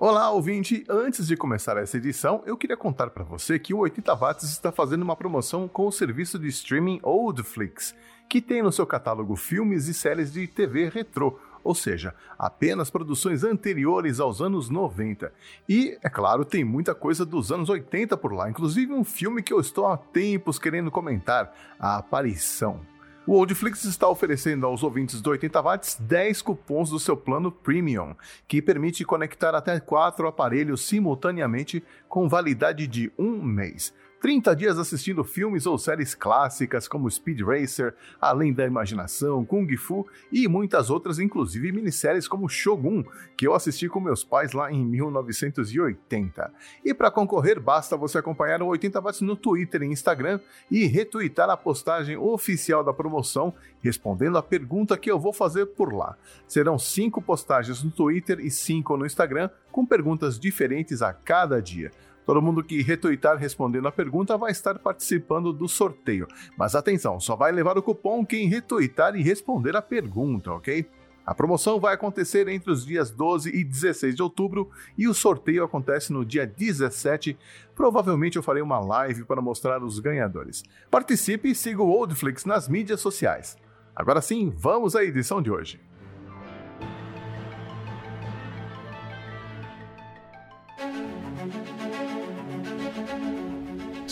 Olá, ouvinte! Antes de começar essa edição, eu queria contar para você que o 80 Watts está fazendo uma promoção com o serviço de streaming Oldflix, que tem no seu catálogo filmes e séries de TV retrô, ou seja, apenas produções anteriores aos anos 90. E, é claro, tem muita coisa dos anos 80 por lá, inclusive um filme que eu estou há tempos querendo comentar, A Aparição. O Oldflix está oferecendo aos ouvintes do 80 watts 10 cupons do seu plano Premium, que permite conectar até quatro aparelhos simultaneamente com validade de um mês. 30 dias assistindo filmes ou séries clássicas como Speed Racer, Além da Imaginação, Kung Fu e muitas outras, inclusive minisséries como Shogun, que eu assisti com meus pais lá em 1980. E para concorrer, basta você acompanhar o 80 Watts no Twitter e Instagram e retweetar a postagem oficial da promoção, respondendo a pergunta que eu vou fazer por lá. Serão cinco postagens no Twitter e cinco no Instagram, com perguntas diferentes a cada dia. Todo mundo que retweetar respondendo a pergunta vai estar participando do sorteio. Mas atenção, só vai levar o cupom quem retweetar e responder a pergunta, ok? A promoção vai acontecer entre os dias 12 e 16 de outubro e o sorteio acontece no dia 17. Provavelmente eu farei uma live para mostrar os ganhadores. Participe e siga o Oldflix nas mídias sociais. Agora sim, vamos à edição de hoje.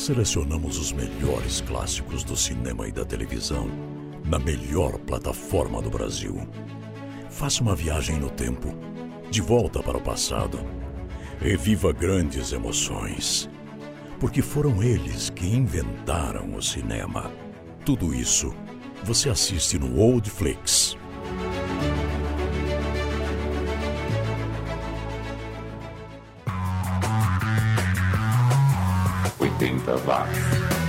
Selecionamos os melhores clássicos do cinema e da televisão na melhor plataforma do Brasil. Faça uma viagem no tempo, de volta para o passado. Reviva grandes emoções, porque foram eles que inventaram o cinema. Tudo isso você assiste no Oldflix. 80 watts.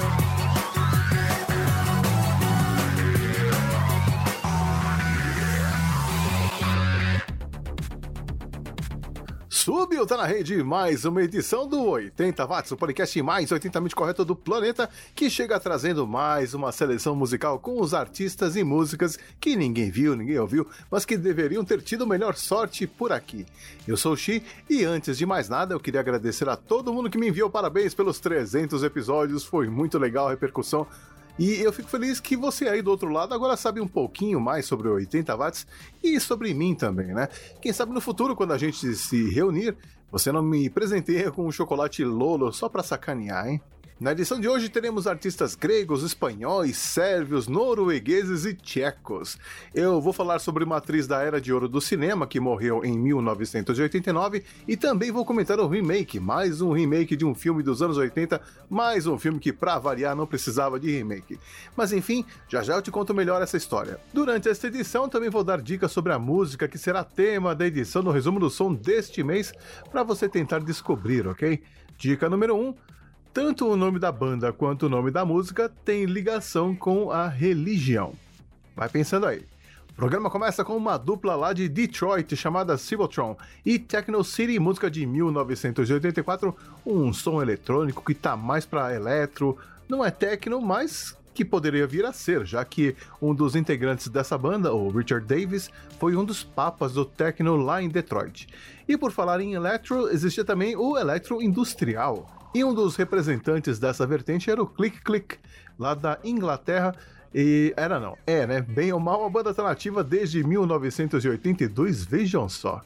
Subiu, tá na rede mais uma edição do 80 Watts, o podcast mais 80mente correto do planeta, que chega trazendo mais uma seleção musical com os artistas e músicas que ninguém viu, ninguém ouviu, mas que deveriam ter tido melhor sorte por aqui. Eu sou o Xi e antes de mais nada eu queria agradecer a todo mundo que me enviou parabéns pelos 300 episódios, foi muito legal a repercussão e eu fico feliz que você aí do outro lado agora sabe um pouquinho mais sobre o 80 watts e sobre mim também, né? Quem sabe no futuro, quando a gente se reunir, você não me presenteia com um chocolate Lolo só pra sacanear, hein? Na edição de hoje teremos artistas gregos, espanhóis, sérvios, noruegueses e tchecos. Eu vou falar sobre uma atriz da era de ouro do cinema que morreu em 1989 e também vou comentar um remake, mais um remake de um filme dos anos 80, mais um filme que, pra variar, não precisava de remake. Mas enfim, já já eu te conto melhor essa história. Durante esta edição também vou dar dicas sobre a música que será tema da edição no resumo do som deste mês para você tentar descobrir, ok? Dica número 1. Um, tanto o nome da banda quanto o nome da música têm ligação com a religião. Vai pensando aí. O programa começa com uma dupla lá de Detroit chamada Cybotron e Techno City, música de 1984, um som eletrônico que tá mais para eletro, não é techno, mas que poderia vir a ser, já que um dos integrantes dessa banda, o Richard Davis, foi um dos papas do techno lá em Detroit. E por falar em eletro, existia também o eletro industrial, e um dos representantes dessa vertente era o Click Click, lá da Inglaterra. E era não, é, né? Bem ou mal, a banda alternativa desde 1982, vejam só.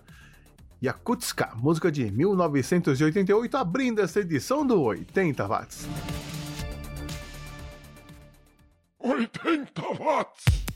Yakutska, música de 1988, abrindo essa edição do 80 watts. 80 watts!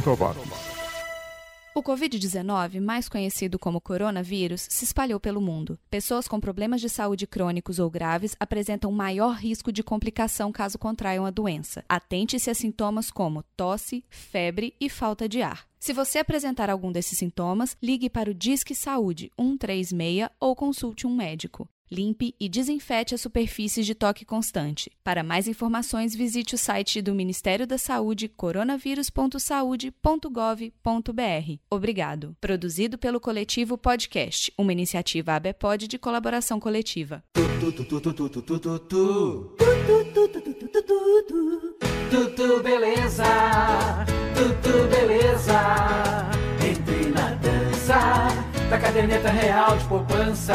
80 watts. O Covid-19, mais conhecido como coronavírus, se espalhou pelo mundo. Pessoas com problemas de saúde crônicos ou graves apresentam maior risco de complicação caso contraiam a doença. Atente-se a sintomas como tosse, febre e falta de ar. Se você apresentar algum desses sintomas, ligue para o Disque Saúde 136 ou consulte um médico. Limpe e desinfete as superfícies de toque constante. Para mais informações, visite o site do Ministério da Saúde coronavírus.saude.gov.br. Obrigado. Produzido pelo Coletivo Podcast, uma iniciativa ABPOD de colaboração coletiva. Tudo beleza, tudo beleza. Entre na dança da caderneta real de poupança.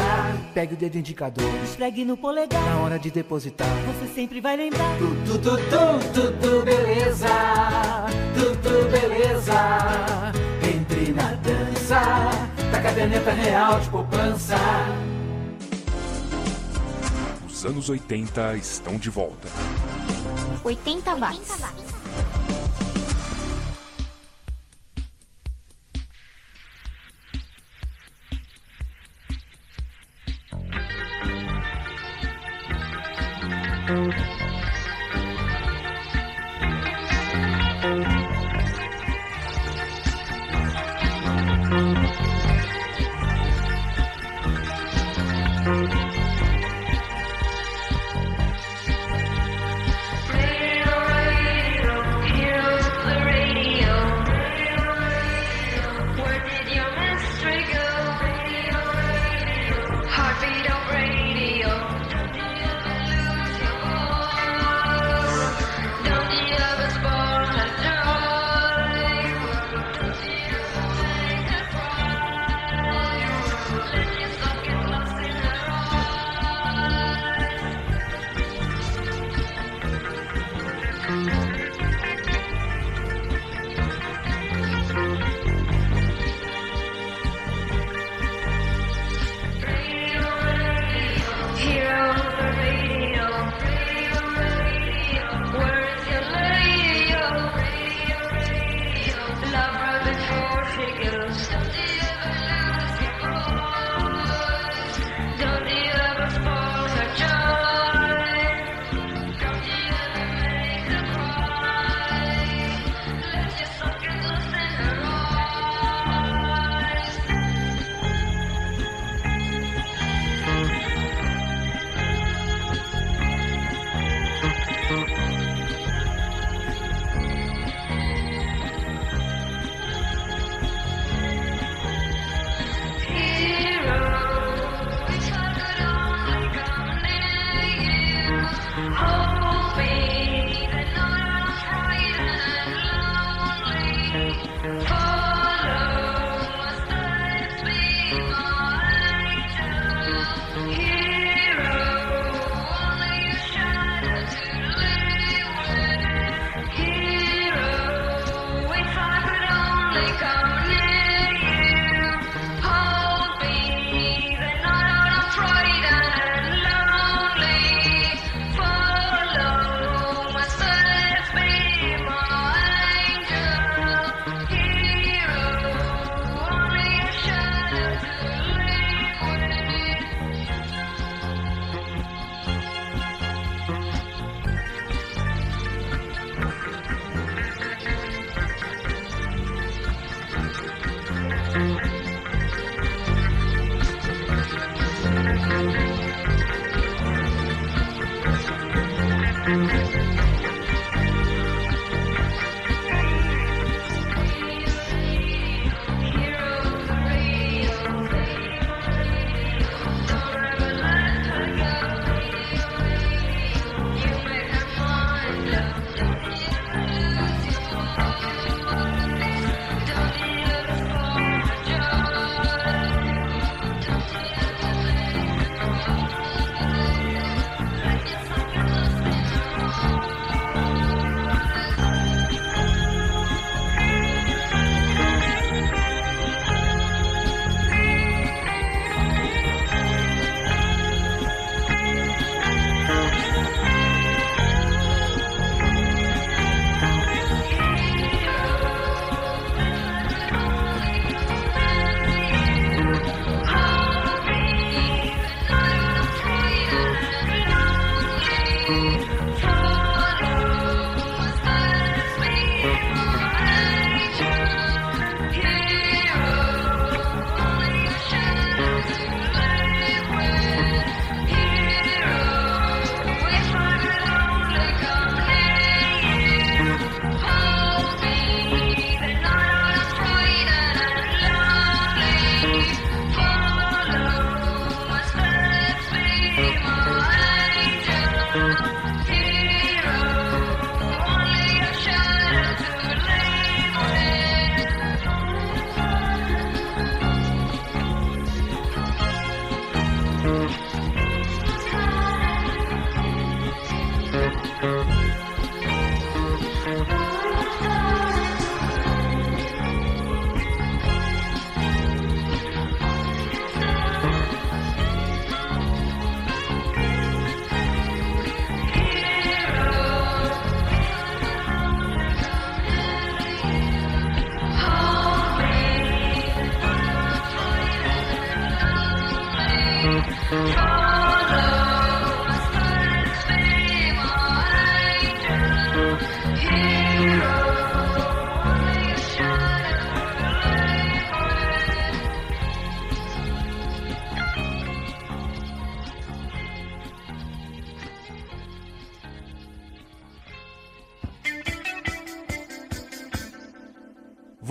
Pegue o dedo indicador, Esfregue no polegar, na hora de depositar. você sempre vai lembrar. Tudo, tudo, tudo beleza, tudo beleza. Entre na dança da caderneta real de poupança. Os anos 80 estão de volta. 80 watts.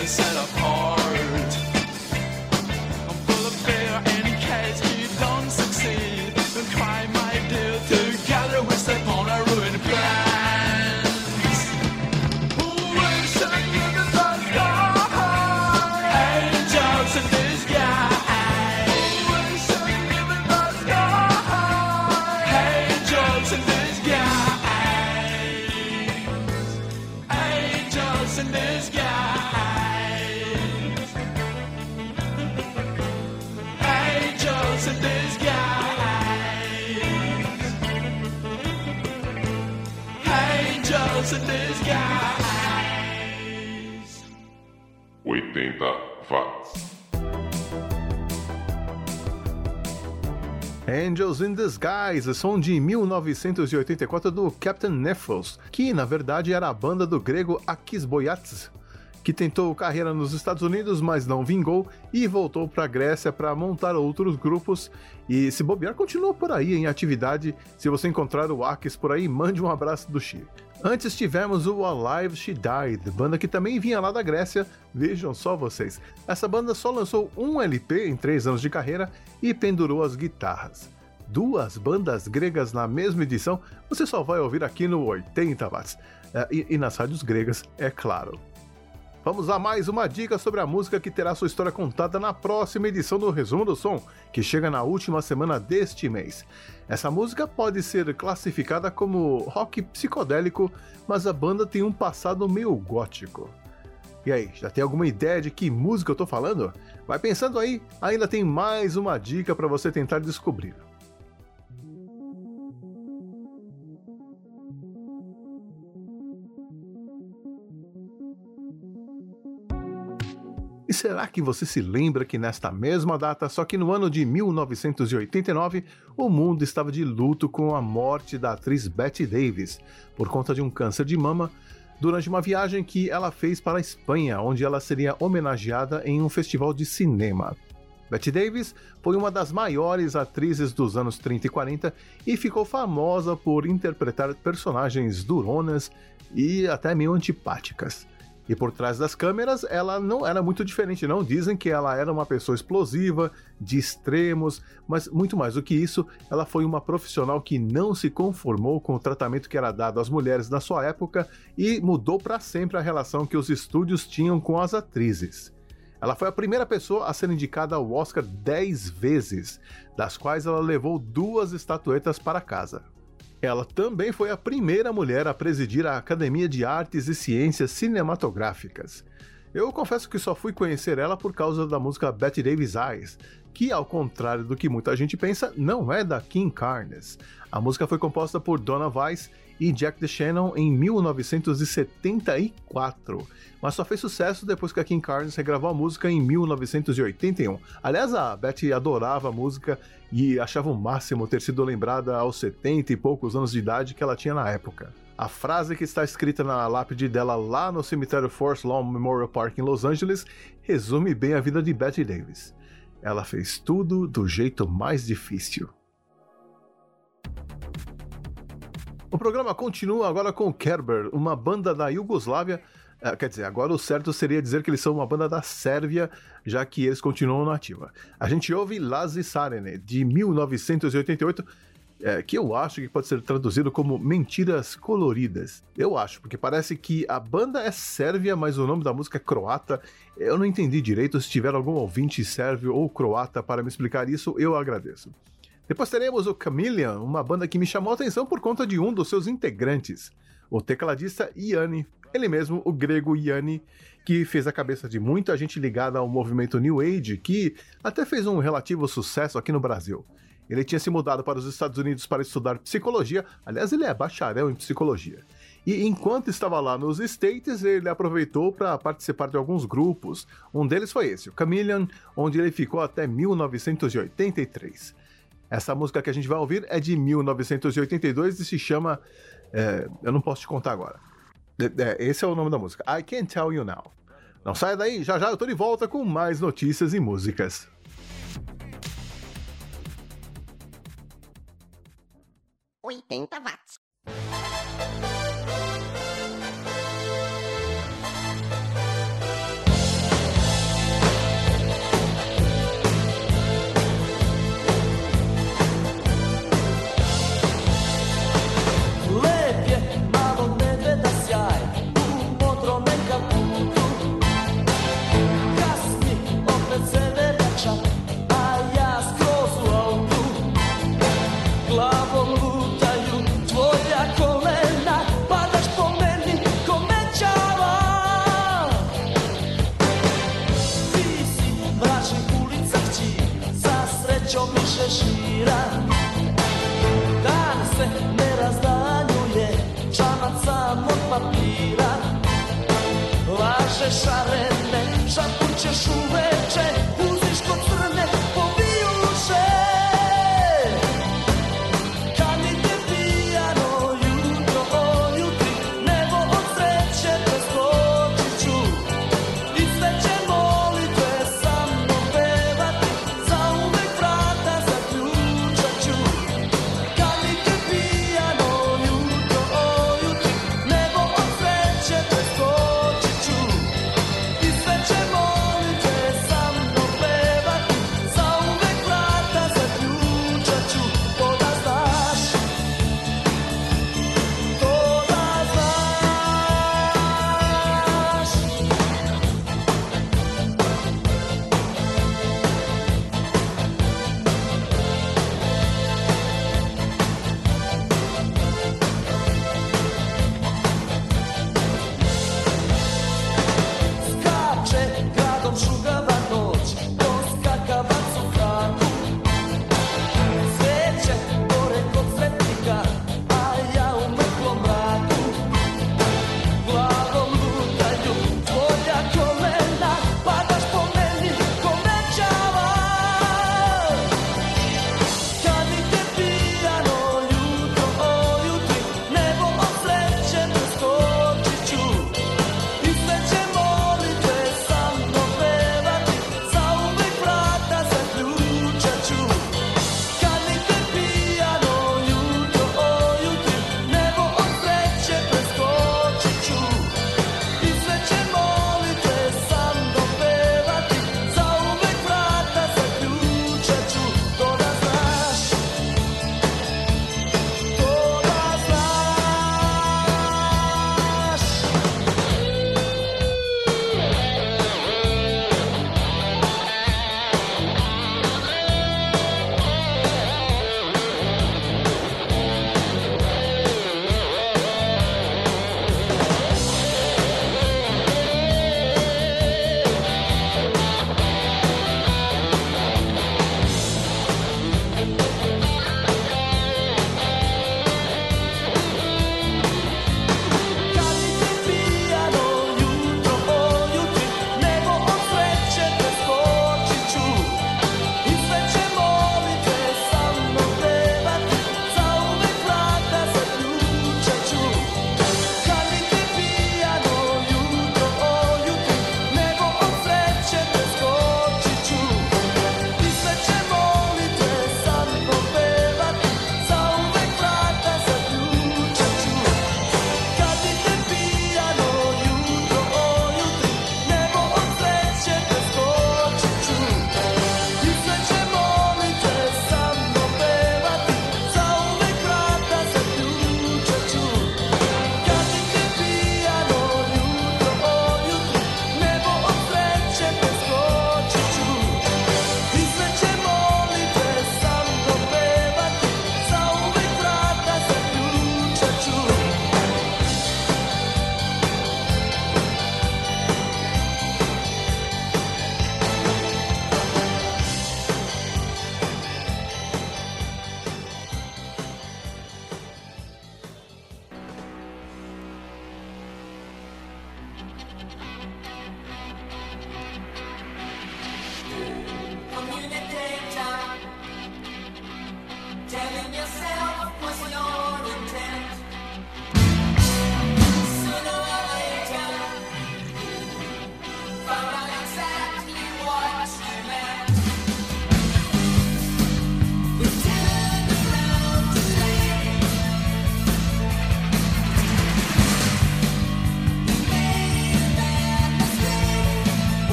they set up In Disguise, som de 1984 do Captain Nephos, que na verdade era a banda do grego Akis Boyatzis, que tentou carreira nos Estados Unidos, mas não vingou e voltou para a Grécia para montar outros grupos. E se bobear, continua por aí em atividade. Se você encontrar o Akis por aí, mande um abraço do Chi. Antes tivemos o Alive She Died, banda que também vinha lá da Grécia, vejam só vocês. Essa banda só lançou um LP em três anos de carreira e pendurou as guitarras. Duas bandas gregas na mesma edição, você só vai ouvir aqui no 80 watts. É, e, e nas rádios gregas, é claro. Vamos a mais uma dica sobre a música que terá sua história contada na próxima edição do Resumo do Som, que chega na última semana deste mês. Essa música pode ser classificada como rock psicodélico, mas a banda tem um passado meio gótico. E aí, já tem alguma ideia de que música eu tô falando? Vai pensando aí, ainda tem mais uma dica para você tentar descobrir. E será que você se lembra que nesta mesma data, só que no ano de 1989, o mundo estava de luto com a morte da atriz Betty Davis por conta de um câncer de mama durante uma viagem que ela fez para a Espanha, onde ela seria homenageada em um festival de cinema. Betty Davis foi uma das maiores atrizes dos anos 30 e 40 e ficou famosa por interpretar personagens duronas e até meio antipáticas. E por trás das câmeras, ela não era muito diferente, não. Dizem que ela era uma pessoa explosiva, de extremos, mas muito mais do que isso, ela foi uma profissional que não se conformou com o tratamento que era dado às mulheres na sua época e mudou para sempre a relação que os estúdios tinham com as atrizes. Ela foi a primeira pessoa a ser indicada ao Oscar 10 vezes, das quais ela levou duas estatuetas para casa. Ela também foi a primeira mulher a presidir a Academia de Artes e Ciências Cinematográficas. Eu confesso que só fui conhecer ela por causa da música Betty Davis Eyes, que, ao contrário do que muita gente pensa, não é da King Carnes. A música foi composta por Donna Weiss e Jack DeShannon em 1974, mas só fez sucesso depois que a King Carnes regravou a música em 1981. Aliás, a Betty adorava a música e achava o máximo ter sido lembrada aos 70 e poucos anos de idade que ela tinha na época. A frase que está escrita na lápide dela lá no cemitério Forest Lawn Memorial Park em Los Angeles resume bem a vida de Betty Davis. Ela fez tudo do jeito mais difícil. O programa continua agora com Kerber, uma banda da Iugoslávia. Uh, quer dizer, agora o certo seria dizer que eles são uma banda da Sérvia, já que eles continuam na ativa. A gente ouve Lazi Sarene, de 1988, é, que eu acho que pode ser traduzido como Mentiras Coloridas. Eu acho, porque parece que a banda é sérvia, mas o nome da música é croata. Eu não entendi direito. Se tiver algum ouvinte sérvio ou croata para me explicar isso, eu agradeço. Depois teremos o Chameleon, uma banda que me chamou a atenção por conta de um dos seus integrantes, o tecladista Yanni, ele mesmo, o grego Yanni, que fez a cabeça de muita gente ligada ao movimento New Age, que até fez um relativo sucesso aqui no Brasil. Ele tinha se mudado para os Estados Unidos para estudar psicologia, aliás, ele é bacharel em psicologia. E enquanto estava lá nos States, ele aproveitou para participar de alguns grupos. Um deles foi esse, o Chameleon, onde ele ficou até 1983. Essa música que a gente vai ouvir é de 1982 e se chama. É, eu não posso te contar agora. É, esse é o nome da música. I Can't Tell You Now. Não saia daí, já já eu tô de volta com mais notícias e músicas. Oitenta watts. sare, sare.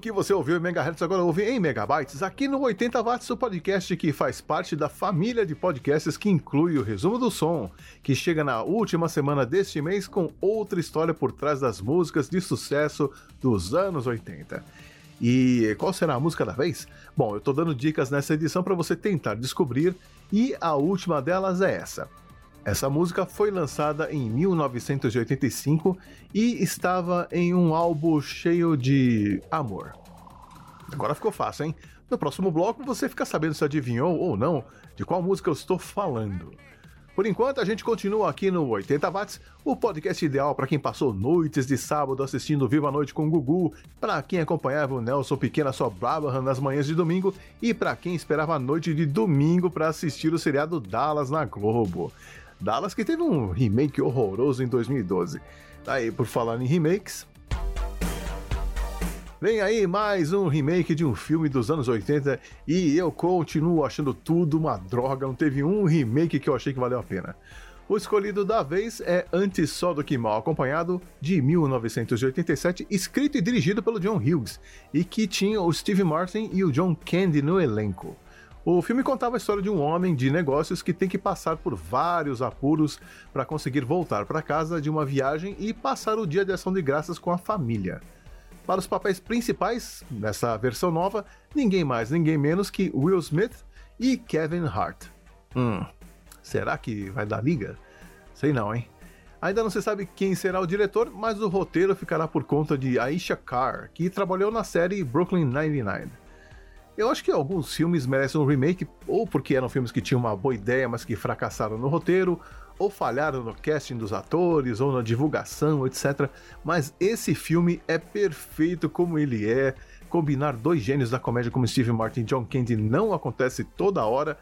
Que você ouviu em megahertz agora ouve em megabytes aqui no 80 watts, o podcast que faz parte da família de podcasts que inclui o resumo do som, que chega na última semana deste mês com outra história por trás das músicas de sucesso dos anos 80. E qual será a música da vez? Bom, eu tô dando dicas nessa edição para você tentar descobrir e a última delas é essa. Essa música foi lançada em 1985 e estava em um álbum cheio de amor. Agora ficou fácil, hein? No próximo bloco você fica sabendo se adivinhou ou não de qual música eu estou falando. Por enquanto, a gente continua aqui no 80 Watts, o podcast ideal para quem passou noites de sábado assistindo Viva a Noite com o Gugu, para quem acompanhava o Nelson Pequena só Brabham nas manhãs de domingo e para quem esperava a noite de domingo para assistir o seriado Dallas na Globo. Dallas que teve um remake horroroso em 2012. Aí, por falar em remakes, Vem aí mais um remake de um filme dos anos 80 e eu continuo achando tudo uma droga, não teve um remake que eu achei que valeu a pena. O escolhido da vez é Antes Só do Que Mal Acompanhado, de 1987, escrito e dirigido pelo John Hughes, e que tinha o Steve Martin e o John Candy no elenco. O filme contava a história de um homem de negócios que tem que passar por vários apuros para conseguir voltar para casa de uma viagem e passar o dia de ação de graças com a família. Para os papéis principais, nessa versão nova, ninguém mais, ninguém menos que Will Smith e Kevin Hart. Hum, será que vai dar liga? Sei não, hein? Ainda não se sabe quem será o diretor, mas o roteiro ficará por conta de Aisha Carr, que trabalhou na série Brooklyn Nine-Nine. Eu acho que alguns filmes merecem um remake, ou porque eram filmes que tinham uma boa ideia, mas que fracassaram no roteiro, ou falharam no casting dos atores, ou na divulgação, etc. Mas esse filme é perfeito como ele é, combinar dois gênios da comédia como Steve Martin e John Candy não acontece toda hora.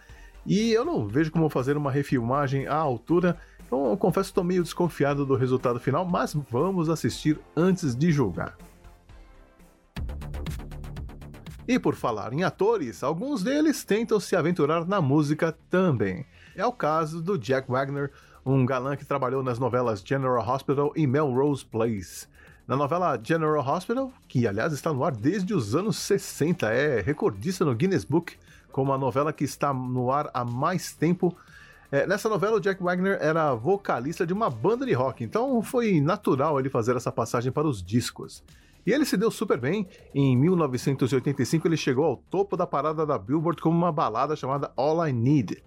E eu não vejo como fazer uma refilmagem à altura. Então eu confesso que estou meio desconfiado do resultado final, mas vamos assistir antes de julgar. E por falar em atores, alguns deles tentam se aventurar na música também. É o caso do Jack Wagner, um galã que trabalhou nas novelas General Hospital e Melrose Place. Na novela General Hospital, que aliás está no ar desde os anos 60, é recordista no Guinness Book como a novela que está no ar há mais tempo. É, nessa novela, o Jack Wagner era vocalista de uma banda de rock, então foi natural ele fazer essa passagem para os discos. E ele se deu super bem. Em 1985, ele chegou ao topo da parada da Billboard com uma balada chamada All I Need,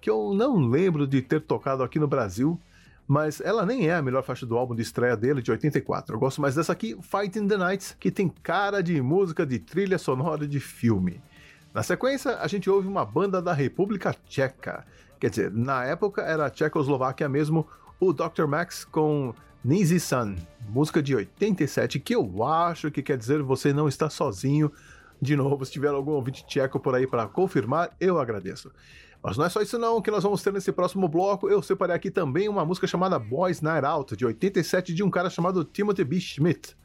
que eu não lembro de ter tocado aqui no Brasil, mas ela nem é a melhor faixa do álbum de estreia dele, de 84. Eu gosto mais dessa aqui, Fighting the Nights, que tem cara de música de trilha sonora de filme. Na sequência, a gente ouve uma banda da República Tcheca. Quer dizer, na época era a Tchecoslováquia mesmo, o Dr. Max com Nizi Sun, música de 87, que eu acho que quer dizer você não está sozinho. De novo, se tiver algum ouvinte tcheco por aí para confirmar, eu agradeço. Mas não é só isso não que nós vamos ter nesse próximo bloco. Eu separei aqui também uma música chamada Boys Night Out, de 87, de um cara chamado Timothy B. Schmidt.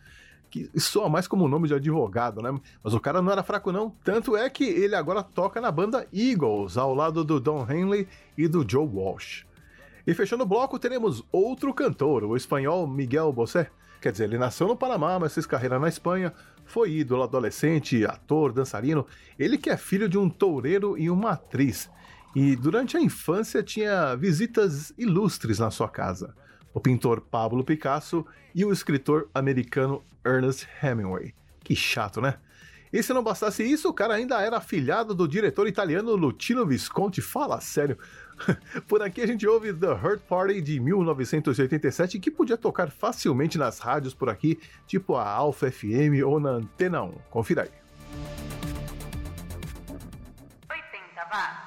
Que soa mais como um nome de advogado, né? Mas o cara não era fraco não. Tanto é que ele agora toca na banda Eagles, ao lado do Don Henley e do Joe Walsh. E fechando o bloco, teremos outro cantor, o espanhol Miguel Bosé. Quer dizer, ele nasceu no Panamá, mas fez carreira na Espanha, foi ídolo adolescente, ator, dançarino. Ele que é filho de um toureiro e uma atriz. E durante a infância tinha visitas ilustres na sua casa. O pintor Pablo Picasso e o escritor americano Ernest Hemingway. Que chato, né? E se não bastasse isso, o cara ainda era afilhado do diretor italiano Luchino Visconti. Fala sério. Por aqui a gente ouve The Hurt Party de 1987, que podia tocar facilmente nas rádios por aqui, tipo a Alpha FM ou na Antena 1. Confira aí. 80 watts.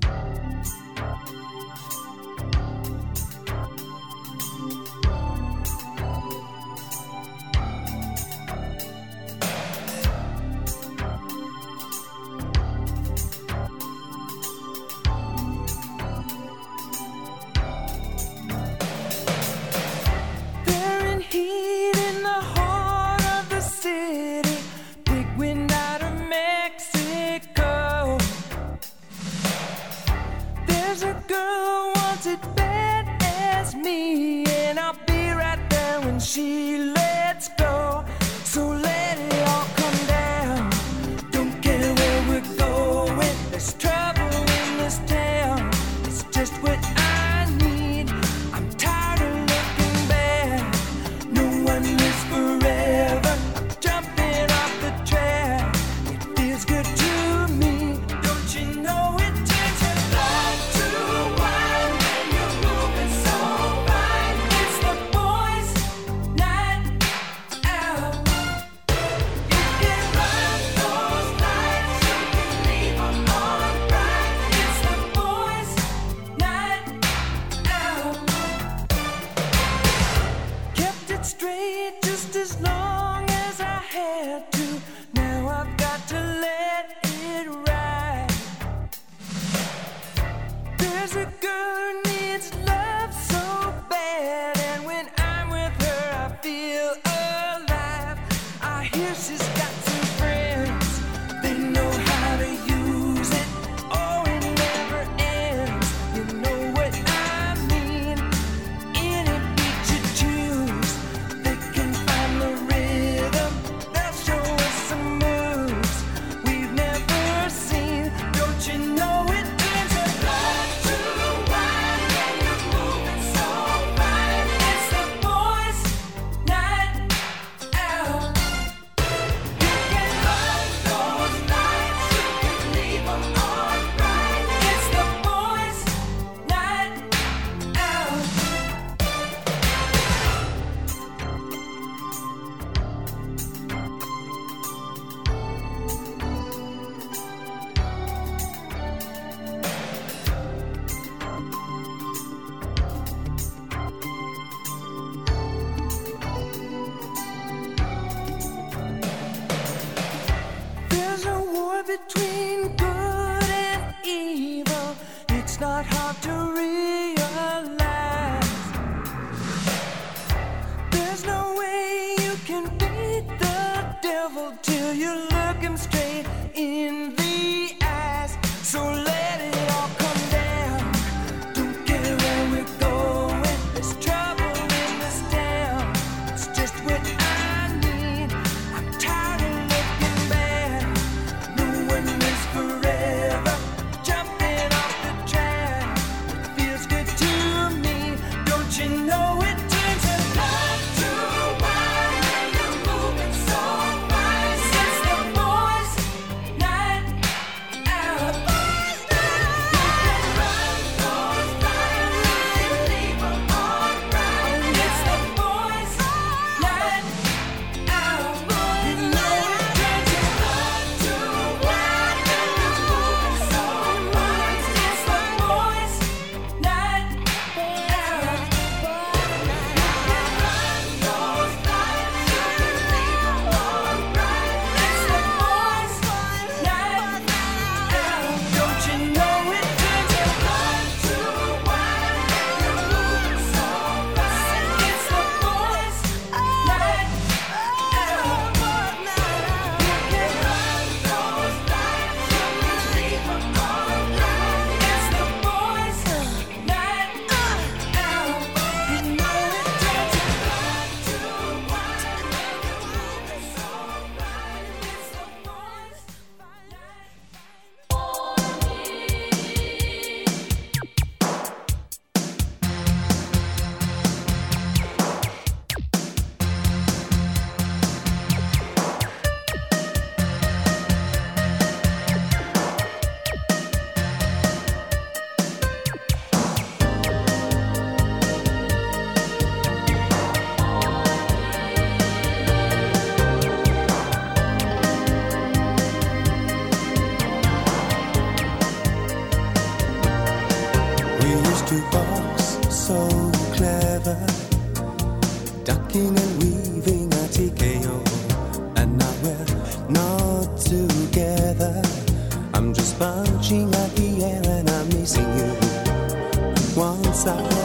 devil till you're looking straight in the leaving a TKO, and now we're not together. I'm just punching at the air, and I'm missing you. Once I.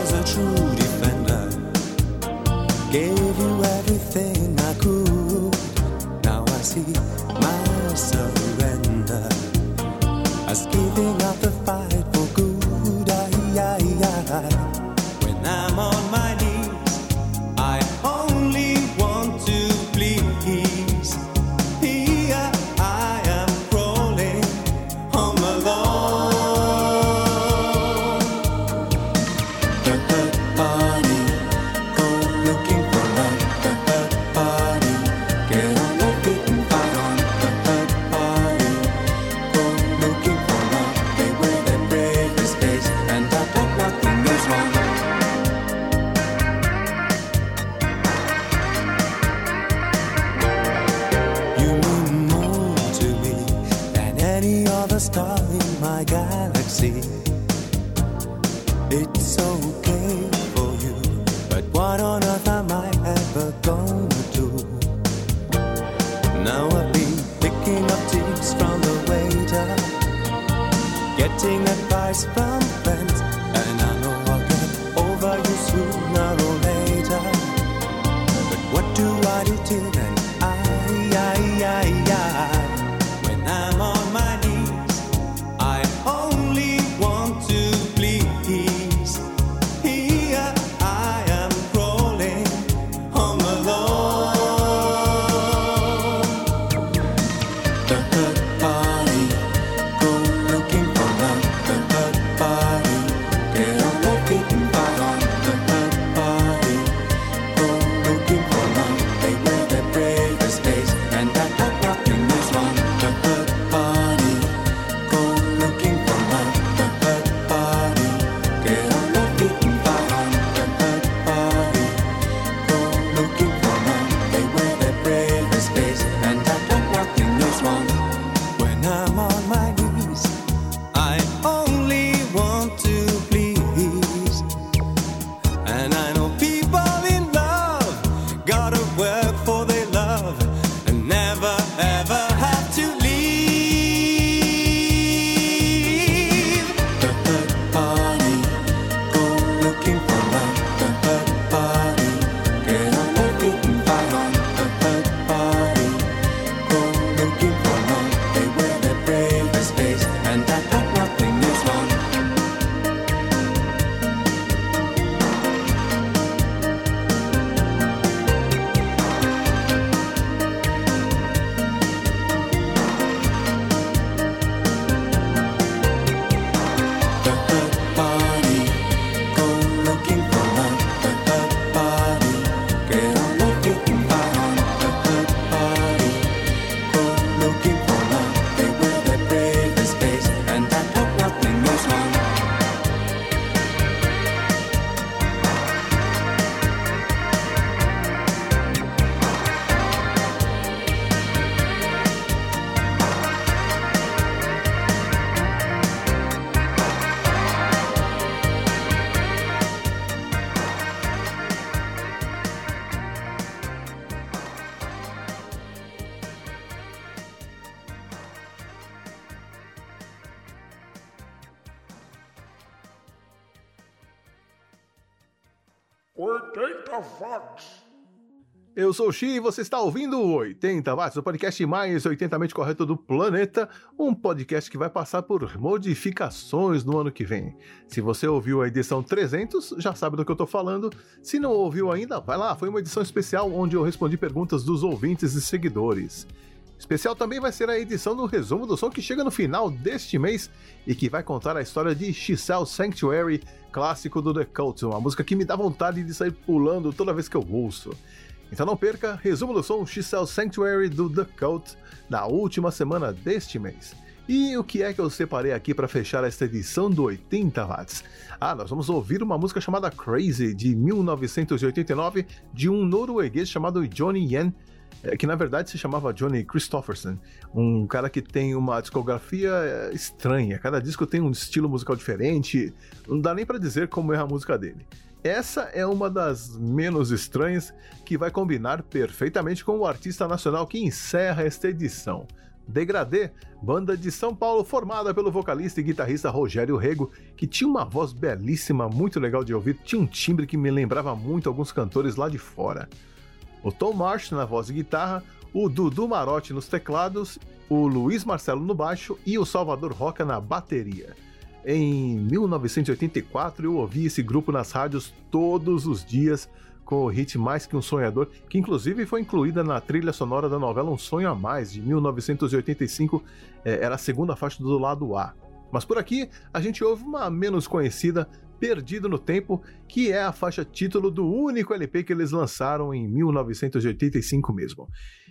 sou o Xi e você está ouvindo o 80 Watts, o podcast mais 80mente correto do planeta, um podcast que vai passar por modificações no ano que vem. Se você ouviu a edição 300, já sabe do que eu estou falando. Se não ouviu ainda, vai lá, foi uma edição especial onde eu respondi perguntas dos ouvintes e seguidores. Especial também vai ser a edição do resumo do som que chega no final deste mês e que vai contar a história de Chisel Sanctuary, clássico do The Cult, uma música que me dá vontade de sair pulando toda vez que eu ouço. Então não perca, resumo do som Chisel Sanctuary do The Cult, na última semana deste mês. E o que é que eu separei aqui para fechar esta edição do 80 Watts? Ah, nós vamos ouvir uma música chamada Crazy, de 1989, de um norueguês chamado Johnny Yen, eh, que na verdade se chamava Johnny Christofferson, um cara que tem uma discografia eh, estranha, cada disco tem um estilo musical diferente, não dá nem para dizer como é a música dele. Essa é uma das menos estranhas que vai combinar perfeitamente com o artista nacional que encerra esta edição. Degradê, banda de São Paulo formada pelo vocalista e guitarrista Rogério Rego, que tinha uma voz belíssima, muito legal de ouvir, tinha um timbre que me lembrava muito alguns cantores lá de fora. O Tom Marsh na voz e guitarra, o Dudu Marotti nos teclados, o Luiz Marcelo no baixo e o Salvador Roca na bateria. Em 1984 eu ouvi esse grupo nas rádios todos os dias com o hit Mais Que Um Sonhador, que inclusive foi incluída na trilha sonora da novela Um Sonho a Mais, de 1985, é, era a segunda faixa do lado A. Mas por aqui a gente ouve uma menos conhecida, Perdido no Tempo, que é a faixa título do único LP que eles lançaram em 1985 mesmo.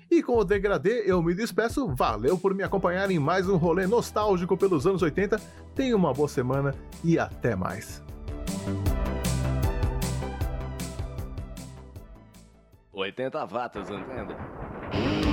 E com o degradê eu me despeço, valeu por me acompanhar em mais um rolê nostálgico pelos anos 80, tenha uma boa semana e até mais. 80 watts, entende?